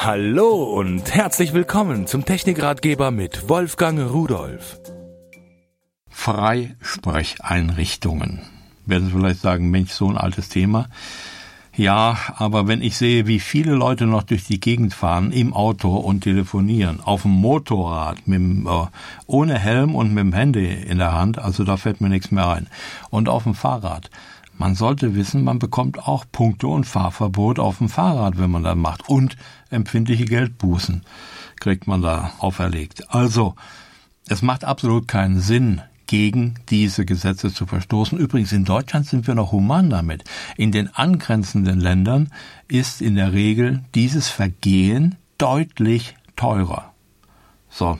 Hallo und herzlich willkommen zum Technikratgeber mit Wolfgang Rudolf. Freisprecheinrichtungen. Werden Sie vielleicht sagen, Mensch, so ein altes Thema. Ja, aber wenn ich sehe, wie viele Leute noch durch die Gegend fahren im Auto und telefonieren, auf dem Motorrad, mit, äh, ohne Helm und mit dem Handy in der Hand, also da fällt mir nichts mehr ein. Und auf dem Fahrrad. Man sollte wissen, man bekommt auch Punkte und Fahrverbot auf dem Fahrrad, wenn man das macht. Und empfindliche Geldbußen kriegt man da auferlegt. Also, es macht absolut keinen Sinn, gegen diese Gesetze zu verstoßen. Übrigens, in Deutschland sind wir noch human damit. In den angrenzenden Ländern ist in der Regel dieses Vergehen deutlich teurer. So.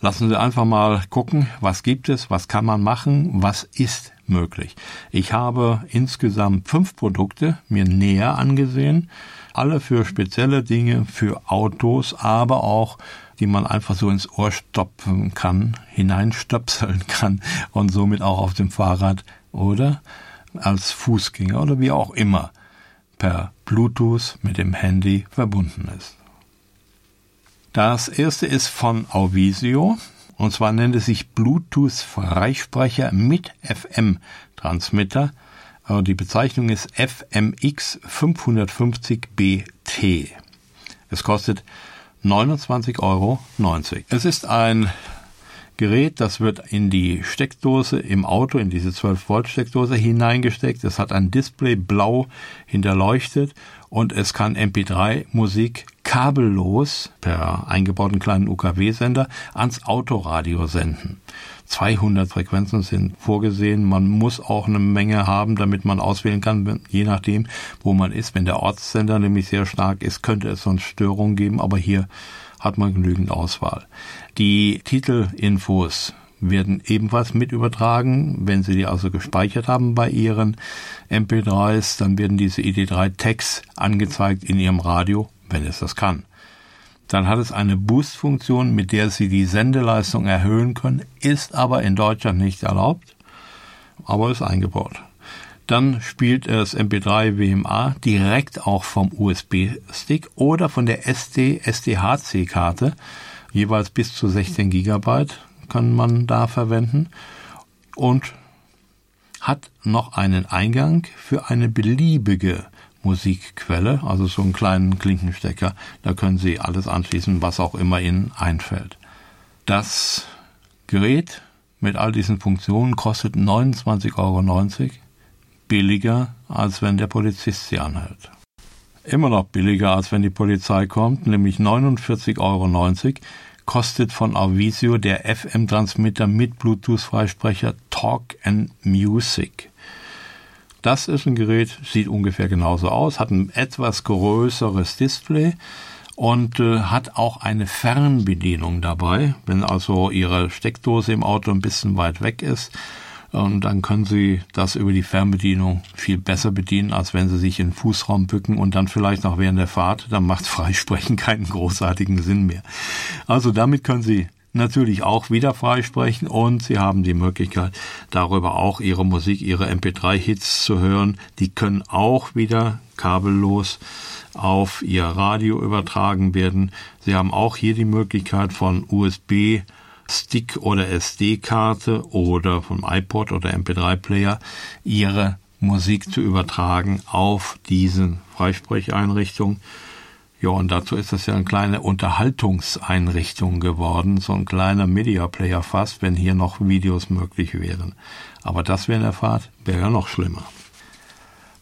Lassen Sie einfach mal gucken, was gibt es, was kann man machen, was ist möglich. Ich habe insgesamt fünf Produkte mir näher angesehen, alle für spezielle Dinge, für Autos, aber auch die man einfach so ins Ohr stopfen kann, hineinstöpseln kann und somit auch auf dem Fahrrad oder als Fußgänger oder wie auch immer per Bluetooth mit dem Handy verbunden ist. Das erste ist von Auvisio und zwar nennt es sich Bluetooth Freisprecher mit FM Transmitter. Die Bezeichnung ist FMX 550 BT. Es kostet 29,90 Euro. Es ist ein Gerät, das wird in die Steckdose im Auto, in diese 12 Volt Steckdose hineingesteckt. Es hat ein Display blau hinterleuchtet und es kann MP3 Musik kabellos per eingebauten kleinen UKW-Sender ans Autoradio senden. 200 Frequenzen sind vorgesehen. Man muss auch eine Menge haben, damit man auswählen kann, je nachdem, wo man ist. Wenn der Ortssender nämlich sehr stark ist, könnte es sonst Störungen geben, aber hier hat man genügend Auswahl. Die Titelinfos werden ebenfalls mit übertragen. Wenn Sie die also gespeichert haben bei Ihren MP3s, dann werden diese ID3-Tags angezeigt in Ihrem Radio, wenn es das kann. Dann hat es eine Boost-Funktion, mit der Sie die Sendeleistung erhöhen können, ist aber in Deutschland nicht erlaubt, aber ist eingebaut. Dann spielt es MP3 WMA direkt auch vom USB-Stick oder von der SD SDHC-Karte, jeweils bis zu 16 Gigabyte kann man da verwenden und hat noch einen Eingang für eine beliebige Musikquelle, also so einen kleinen Klinkenstecker. Da können Sie alles anschließen, was auch immer Ihnen einfällt. Das Gerät mit all diesen Funktionen kostet 29,90 Euro, billiger als wenn der Polizist sie anhält. Immer noch billiger als wenn die Polizei kommt, nämlich 49,90 Euro kostet von Avisio der FM-Transmitter mit Bluetooth-Freisprecher Talk and Music. Das ist ein Gerät, sieht ungefähr genauso aus, hat ein etwas größeres Display und äh, hat auch eine Fernbedienung dabei. Wenn also Ihre Steckdose im Auto ein bisschen weit weg ist, und dann können Sie das über die Fernbedienung viel besser bedienen, als wenn Sie sich in den Fußraum bücken und dann vielleicht noch während der Fahrt, dann macht Freisprechen keinen großartigen Sinn mehr. Also damit können Sie natürlich auch wieder freisprechen und Sie haben die Möglichkeit, darüber auch Ihre Musik, Ihre MP3-Hits zu hören. Die können auch wieder kabellos auf Ihr Radio übertragen werden. Sie haben auch hier die Möglichkeit von USB Stick oder SD-Karte oder vom iPod oder MP3-Player Ihre Musik zu übertragen auf diese Freisprecheinrichtung. Ja, und dazu ist das ja eine kleine Unterhaltungseinrichtung geworden, so ein kleiner Media Player fast, wenn hier noch Videos möglich wären. Aber das wäre in der Fahrt, wäre ja noch schlimmer.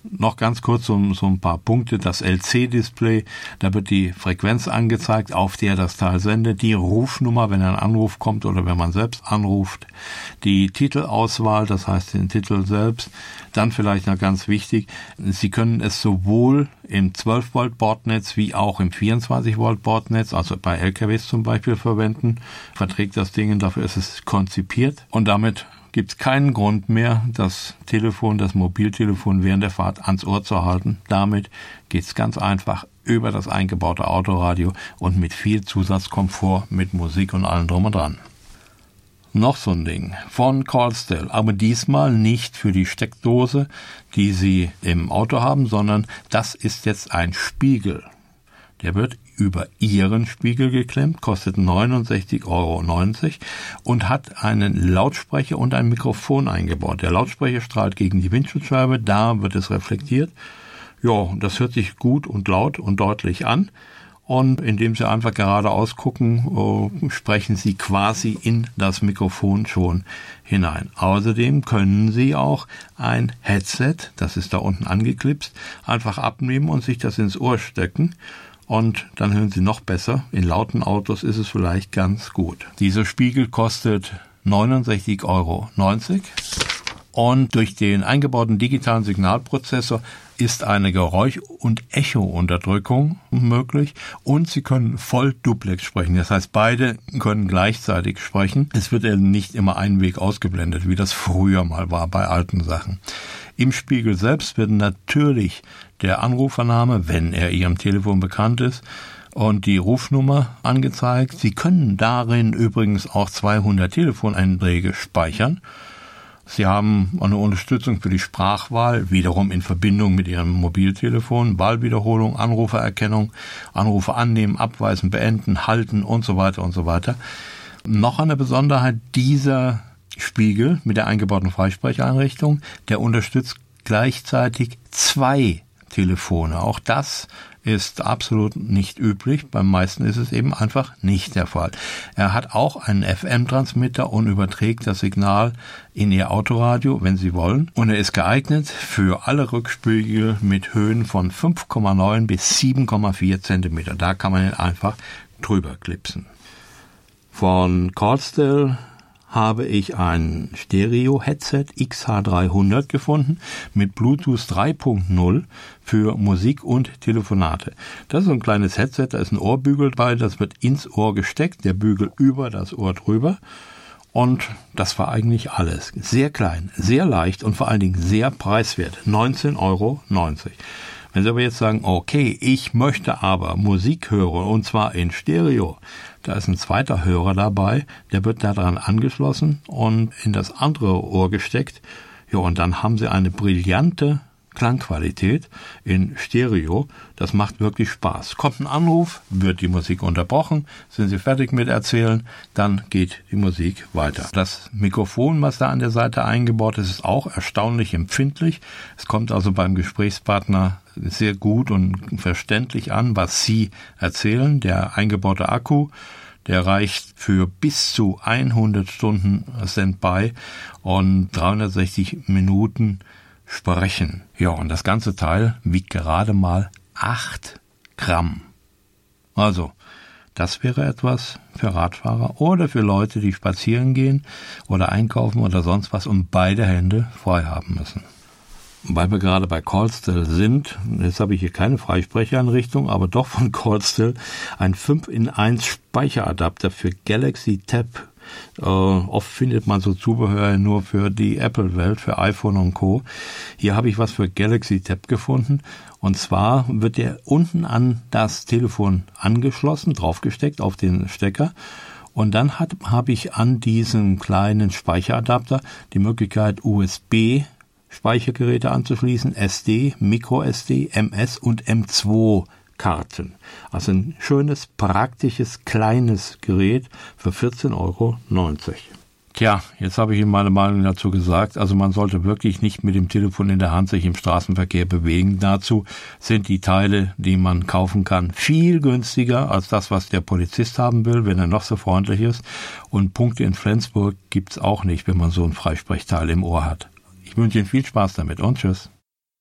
Noch ganz kurz um so ein paar Punkte. Das LC-Display, da wird die Frequenz angezeigt, auf der das Teil sendet, die Rufnummer, wenn ein Anruf kommt oder wenn man selbst anruft, die Titelauswahl, das heißt den Titel selbst. Dann vielleicht noch ganz wichtig, Sie können es sowohl im 12 Volt Bordnetz wie auch im 24 Volt Bordnetz, also bei LKWs zum Beispiel verwenden. Verträgt das Ding, dafür ist es konzipiert und damit gibt es keinen Grund mehr, das Telefon, das Mobiltelefon während der Fahrt ans Ohr zu halten. Damit geht es ganz einfach über das eingebaute Autoradio und mit viel Zusatzkomfort, mit Musik und allem drum und dran. Noch so ein Ding von Callstell, aber diesmal nicht für die Steckdose, die Sie im Auto haben, sondern das ist jetzt ein Spiegel. Der wird über Ihren Spiegel geklemmt, kostet 69,90 Euro und hat einen Lautsprecher und ein Mikrofon eingebaut. Der Lautsprecher strahlt gegen die Windschutzscheibe, da wird es reflektiert. Ja, das hört sich gut und laut und deutlich an. Und indem Sie einfach geradeaus gucken, äh, sprechen Sie quasi in das Mikrofon schon hinein. Außerdem können Sie auch ein Headset, das ist da unten angeklipst, einfach abnehmen und sich das ins Ohr stecken und dann hören Sie noch besser. In lauten Autos ist es vielleicht ganz gut. Dieser Spiegel kostet 69,90 Euro. Und durch den eingebauten digitalen Signalprozessor ist eine Geräusch- und Echo-Unterdrückung möglich und Sie können voll Duplex sprechen. Das heißt, beide können gleichzeitig sprechen. Es wird eben nicht immer ein Weg ausgeblendet, wie das früher mal war bei alten Sachen. Im Spiegel selbst wird natürlich der Anrufername, wenn er Ihrem Telefon bekannt ist, und die Rufnummer angezeigt. Sie können darin übrigens auch 200 Telefoneinträge speichern. Sie haben eine Unterstützung für die Sprachwahl, wiederum in Verbindung mit Ihrem Mobiltelefon, Wahlwiederholung, Anrufererkennung, Anrufe annehmen, abweisen, beenden, halten und so weiter und so weiter. Noch eine Besonderheit dieser Spiegel mit der eingebauten Freisprecheinrichtung, der unterstützt gleichzeitig zwei Telefone. Auch das ist absolut nicht üblich. Beim meisten ist es eben einfach nicht der Fall. Er hat auch einen FM-Transmitter und überträgt das Signal in Ihr Autoradio, wenn Sie wollen. Und er ist geeignet für alle Rückspiegel mit Höhen von 5,9 bis 7,4 Zentimeter. Da kann man ihn einfach drüber klipsen. Von Cordstell habe ich ein Stereo-Headset XH300 gefunden mit Bluetooth 3.0 für Musik und Telefonate. Das ist ein kleines Headset, da ist ein Ohrbügel bei, das wird ins Ohr gesteckt, der Bügel über das Ohr drüber. Und das war eigentlich alles. Sehr klein, sehr leicht und vor allen Dingen sehr preiswert. 19,90 Euro. Wenn Sie aber jetzt sagen, okay, ich möchte aber Musik hören und zwar in Stereo, da ist ein zweiter Hörer dabei, der wird daran angeschlossen und in das andere Ohr gesteckt. Ja, und dann haben Sie eine brillante Klangqualität in Stereo. Das macht wirklich Spaß. Kommt ein Anruf, wird die Musik unterbrochen, sind Sie fertig mit erzählen, dann geht die Musik weiter. Das Mikrofon, was da an der Seite eingebaut ist, ist auch erstaunlich empfindlich. Es kommt also beim Gesprächspartner sehr gut und verständlich an, was Sie erzählen. Der eingebaute Akku, der reicht für bis zu 100 Stunden Standby und 360 Minuten sprechen. Ja, und das ganze Teil wiegt gerade mal 8 Gramm. Also, das wäre etwas für Radfahrer oder für Leute, die spazieren gehen oder einkaufen oder sonst was und beide Hände frei haben müssen weil wir gerade bei Callstill sind, jetzt habe ich hier keine Freisprecheranrichtung, aber doch von Callstill, ein 5 in 1 Speicheradapter für Galaxy Tab. Äh, oft findet man so Zubehör nur für die Apple-Welt, für iPhone und Co. Hier habe ich was für Galaxy Tab gefunden. Und zwar wird der unten an das Telefon angeschlossen, draufgesteckt auf den Stecker. Und dann habe ich an diesem kleinen Speicheradapter die Möglichkeit USB Speichergeräte anzuschließen, SD, MicroSD, MS und M2 Karten. Also ein schönes, praktisches, kleines Gerät für 14,90 Euro. Tja, jetzt habe ich Ihnen meine Meinung dazu gesagt. Also man sollte wirklich nicht mit dem Telefon in der Hand sich im Straßenverkehr bewegen. Dazu sind die Teile, die man kaufen kann, viel günstiger als das, was der Polizist haben will, wenn er noch so freundlich ist. Und Punkte in Flensburg gibt's auch nicht, wenn man so ein Freisprechteil im Ohr hat. Ich wünsche Ihnen viel Spaß damit und tschüss.